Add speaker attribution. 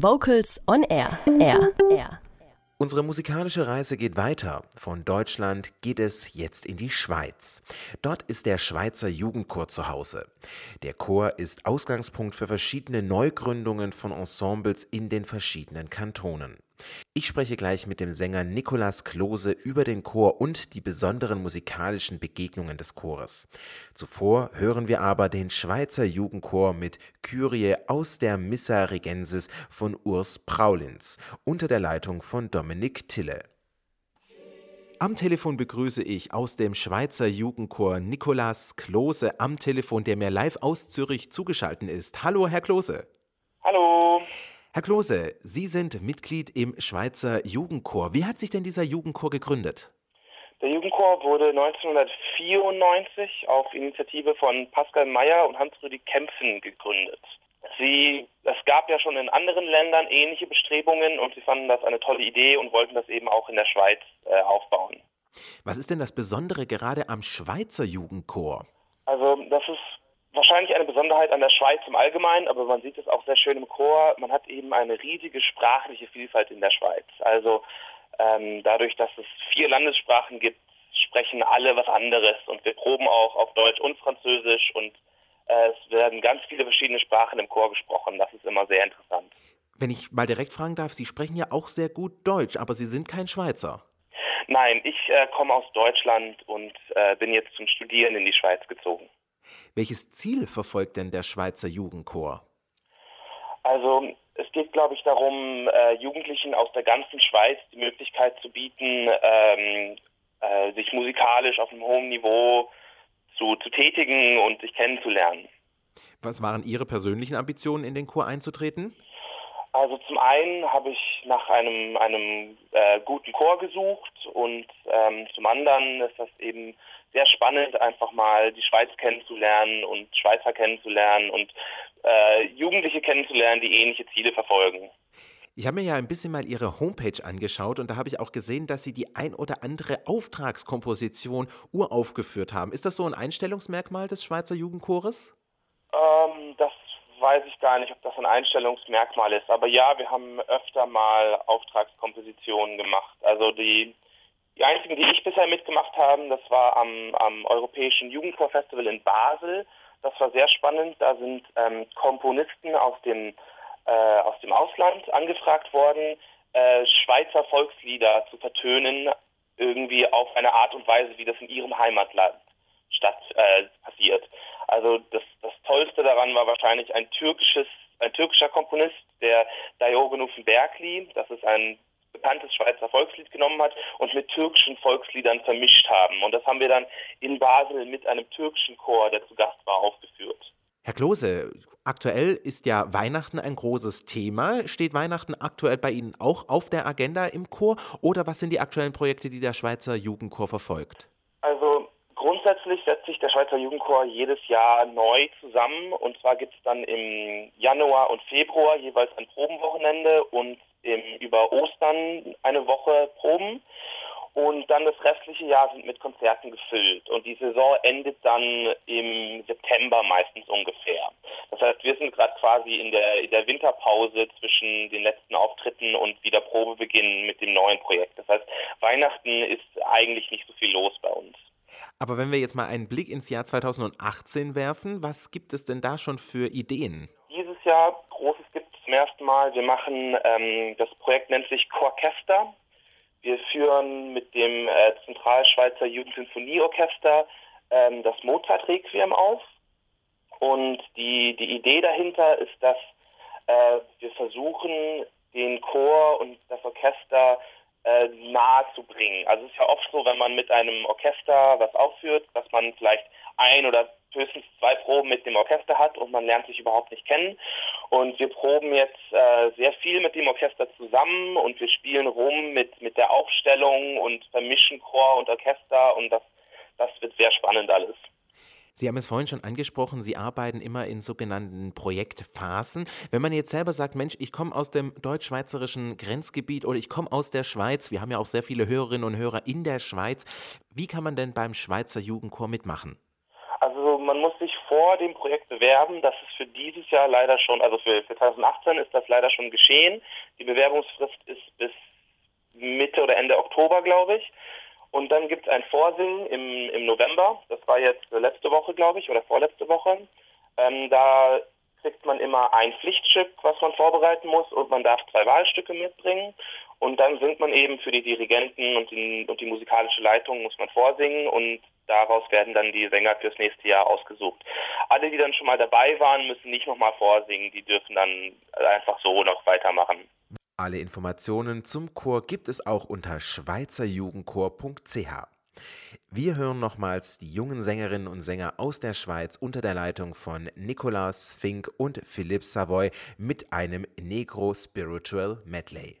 Speaker 1: Vocals on Air. Air. Air.
Speaker 2: Unsere musikalische Reise geht weiter. Von Deutschland geht es jetzt in die Schweiz. Dort ist der Schweizer Jugendchor zu Hause. Der Chor ist Ausgangspunkt für verschiedene Neugründungen von Ensembles in den verschiedenen Kantonen. Ich spreche gleich mit dem Sänger Nikolaus Klose über den Chor und die besonderen musikalischen Begegnungen des Chores. Zuvor hören wir aber den Schweizer Jugendchor mit Kyrie aus der Missa Regensis von Urs Praulins unter der Leitung von Dominik Tille. Am Telefon begrüße ich aus dem Schweizer Jugendchor Nikolaus Klose am Telefon, der mir live aus Zürich zugeschaltet ist. Hallo, Herr Klose. Herr Klose, Sie sind Mitglied im Schweizer Jugendchor. Wie hat sich denn dieser Jugendchor gegründet?
Speaker 3: Der Jugendchor wurde 1994 auf Initiative von Pascal Mayer und Hans-Rüdi Kempfen gegründet. Sie, es gab ja schon in anderen Ländern ähnliche Bestrebungen und sie fanden das eine tolle Idee und wollten das eben auch in der Schweiz äh, aufbauen.
Speaker 2: Was ist denn das Besondere gerade am Schweizer Jugendchor?
Speaker 3: Also das ist wahrscheinlich eine Besonderheit an der Schweiz im Allgemeinen, aber man sieht es auch sehr schön im Chor. Man hat eben eine riesige sprachliche Vielfalt in der Schweiz. Also ähm, dadurch, dass es vier Landessprachen gibt, sprechen alle was anderes und wir proben auch auf Deutsch und Französisch und äh, es werden ganz viele verschiedene Sprachen im Chor gesprochen. Das ist immer sehr interessant.
Speaker 2: Wenn ich mal direkt fragen darf, Sie sprechen ja auch sehr gut Deutsch, aber Sie sind kein Schweizer.
Speaker 3: Nein, ich äh, komme aus Deutschland und äh, bin jetzt zum Studieren in die Schweiz gezogen.
Speaker 2: Welches Ziel verfolgt denn der Schweizer Jugendchor?
Speaker 3: Also es geht, glaube ich, darum, äh, Jugendlichen aus der ganzen Schweiz die Möglichkeit zu bieten, ähm, äh, sich musikalisch auf einem hohen Niveau zu, zu tätigen und sich kennenzulernen.
Speaker 2: Was waren Ihre persönlichen Ambitionen, in den Chor einzutreten?
Speaker 3: Also zum einen habe ich nach einem, einem äh, guten Chor gesucht und ähm, zum anderen ist das eben sehr spannend, einfach mal die Schweiz kennenzulernen und Schweizer kennenzulernen und äh, Jugendliche kennenzulernen, die ähnliche Ziele verfolgen.
Speaker 2: Ich habe mir ja ein bisschen mal Ihre Homepage angeschaut und da habe ich auch gesehen, dass Sie die ein oder andere Auftragskomposition uraufgeführt haben. Ist das so ein Einstellungsmerkmal des Schweizer Jugendchores?
Speaker 3: Ähm, das weiß ich gar nicht, ob das ein Einstellungsmerkmal ist. Aber ja, wir haben öfter mal Auftragskompositionen gemacht. Also die die einzigen, die ich bisher mitgemacht habe, das war am, am Europäischen Jugendchorfestival in Basel. Das war sehr spannend. Da sind ähm, Komponisten aus dem, äh, aus dem Ausland angefragt worden, äh, Schweizer Volkslieder zu vertönen, irgendwie auf eine Art und Weise, wie das in ihrem Heimatland statt äh, passiert. Also das, das Tollste daran war wahrscheinlich ein türkisches, ein türkischer Komponist, der Diogenes Bergli. Das ist ein bekanntes Schweizer Volkslied genommen hat und mit türkischen Volksliedern vermischt haben. Und das haben wir dann in Basel mit einem türkischen Chor, der zu Gast war, aufgeführt.
Speaker 2: Herr Klose, aktuell ist ja Weihnachten ein großes Thema. Steht Weihnachten aktuell bei Ihnen auch auf der Agenda im Chor oder was sind die aktuellen Projekte, die der Schweizer Jugendchor verfolgt?
Speaker 3: Also grundsätzlich setzt sich der Schweizer Jugendchor jedes Jahr neu zusammen und zwar gibt es dann im Januar und Februar jeweils ein Probenwochenende und im, über Ostern eine Woche proben und dann das restliche Jahr sind mit Konzerten gefüllt. Und die Saison endet dann im September meistens ungefähr. Das heißt, wir sind gerade quasi in der, in der Winterpause zwischen den letzten Auftritten und wieder Probebeginn mit dem neuen Projekt. Das heißt, Weihnachten ist eigentlich nicht so viel los bei uns.
Speaker 2: Aber wenn wir jetzt mal einen Blick ins Jahr 2018 werfen, was gibt es denn da schon für Ideen?
Speaker 3: Dieses Jahr zum ersten Mal. Wir machen, ähm, das Projekt nennt sich Chorchester. Wir führen mit dem äh, Zentralschweizer Jugendsinfonieorchester ähm, das Mozart-Requiem auf. Und die, die Idee dahinter ist, dass äh, wir versuchen, den Chor und das Orchester äh, nahe zu bringen. Also es ist ja oft so, wenn man mit einem Orchester was aufführt, dass man vielleicht ein oder höchstens zwei Proben mit dem Orchester hat und man lernt sich überhaupt nicht kennen. Und wir proben jetzt äh, sehr viel mit dem Orchester zusammen und wir spielen rum mit, mit der Aufstellung und vermischen Chor und Orchester und das, das wird sehr spannend alles.
Speaker 2: Sie haben es vorhin schon angesprochen, Sie arbeiten immer in sogenannten Projektphasen. Wenn man jetzt selber sagt, Mensch, ich komme aus dem deutsch-schweizerischen Grenzgebiet oder ich komme aus der Schweiz, wir haben ja auch sehr viele Hörerinnen und Hörer in der Schweiz, wie kann man denn beim Schweizer Jugendchor mitmachen?
Speaker 3: Also man muss sich vor dem Projekt bewerben. Das ist für dieses Jahr leider schon, also für, für 2018 ist das leider schon geschehen. Die Bewerbungsfrist ist bis Mitte oder Ende Oktober, glaube ich. Und dann gibt es ein Vorsingen im, im November. Das war jetzt letzte Woche, glaube ich, oder vorletzte Woche. Ähm, da kriegt man immer ein Pflichtstück, was man vorbereiten muss und man darf zwei Wahlstücke mitbringen. Und dann singt man eben für die Dirigenten und die, und die musikalische Leitung muss man vorsingen und daraus werden dann die Sänger fürs nächste Jahr ausgesucht. Alle, die dann schon mal dabei waren, müssen nicht nochmal vorsingen, die dürfen dann einfach so noch weitermachen.
Speaker 2: Alle Informationen zum Chor gibt es auch unter schweizerjugendchor.ch. Wir hören nochmals die jungen Sängerinnen und Sänger aus der Schweiz unter der Leitung von Nicolas Fink und Philippe Savoy mit einem Negro Spiritual Medley.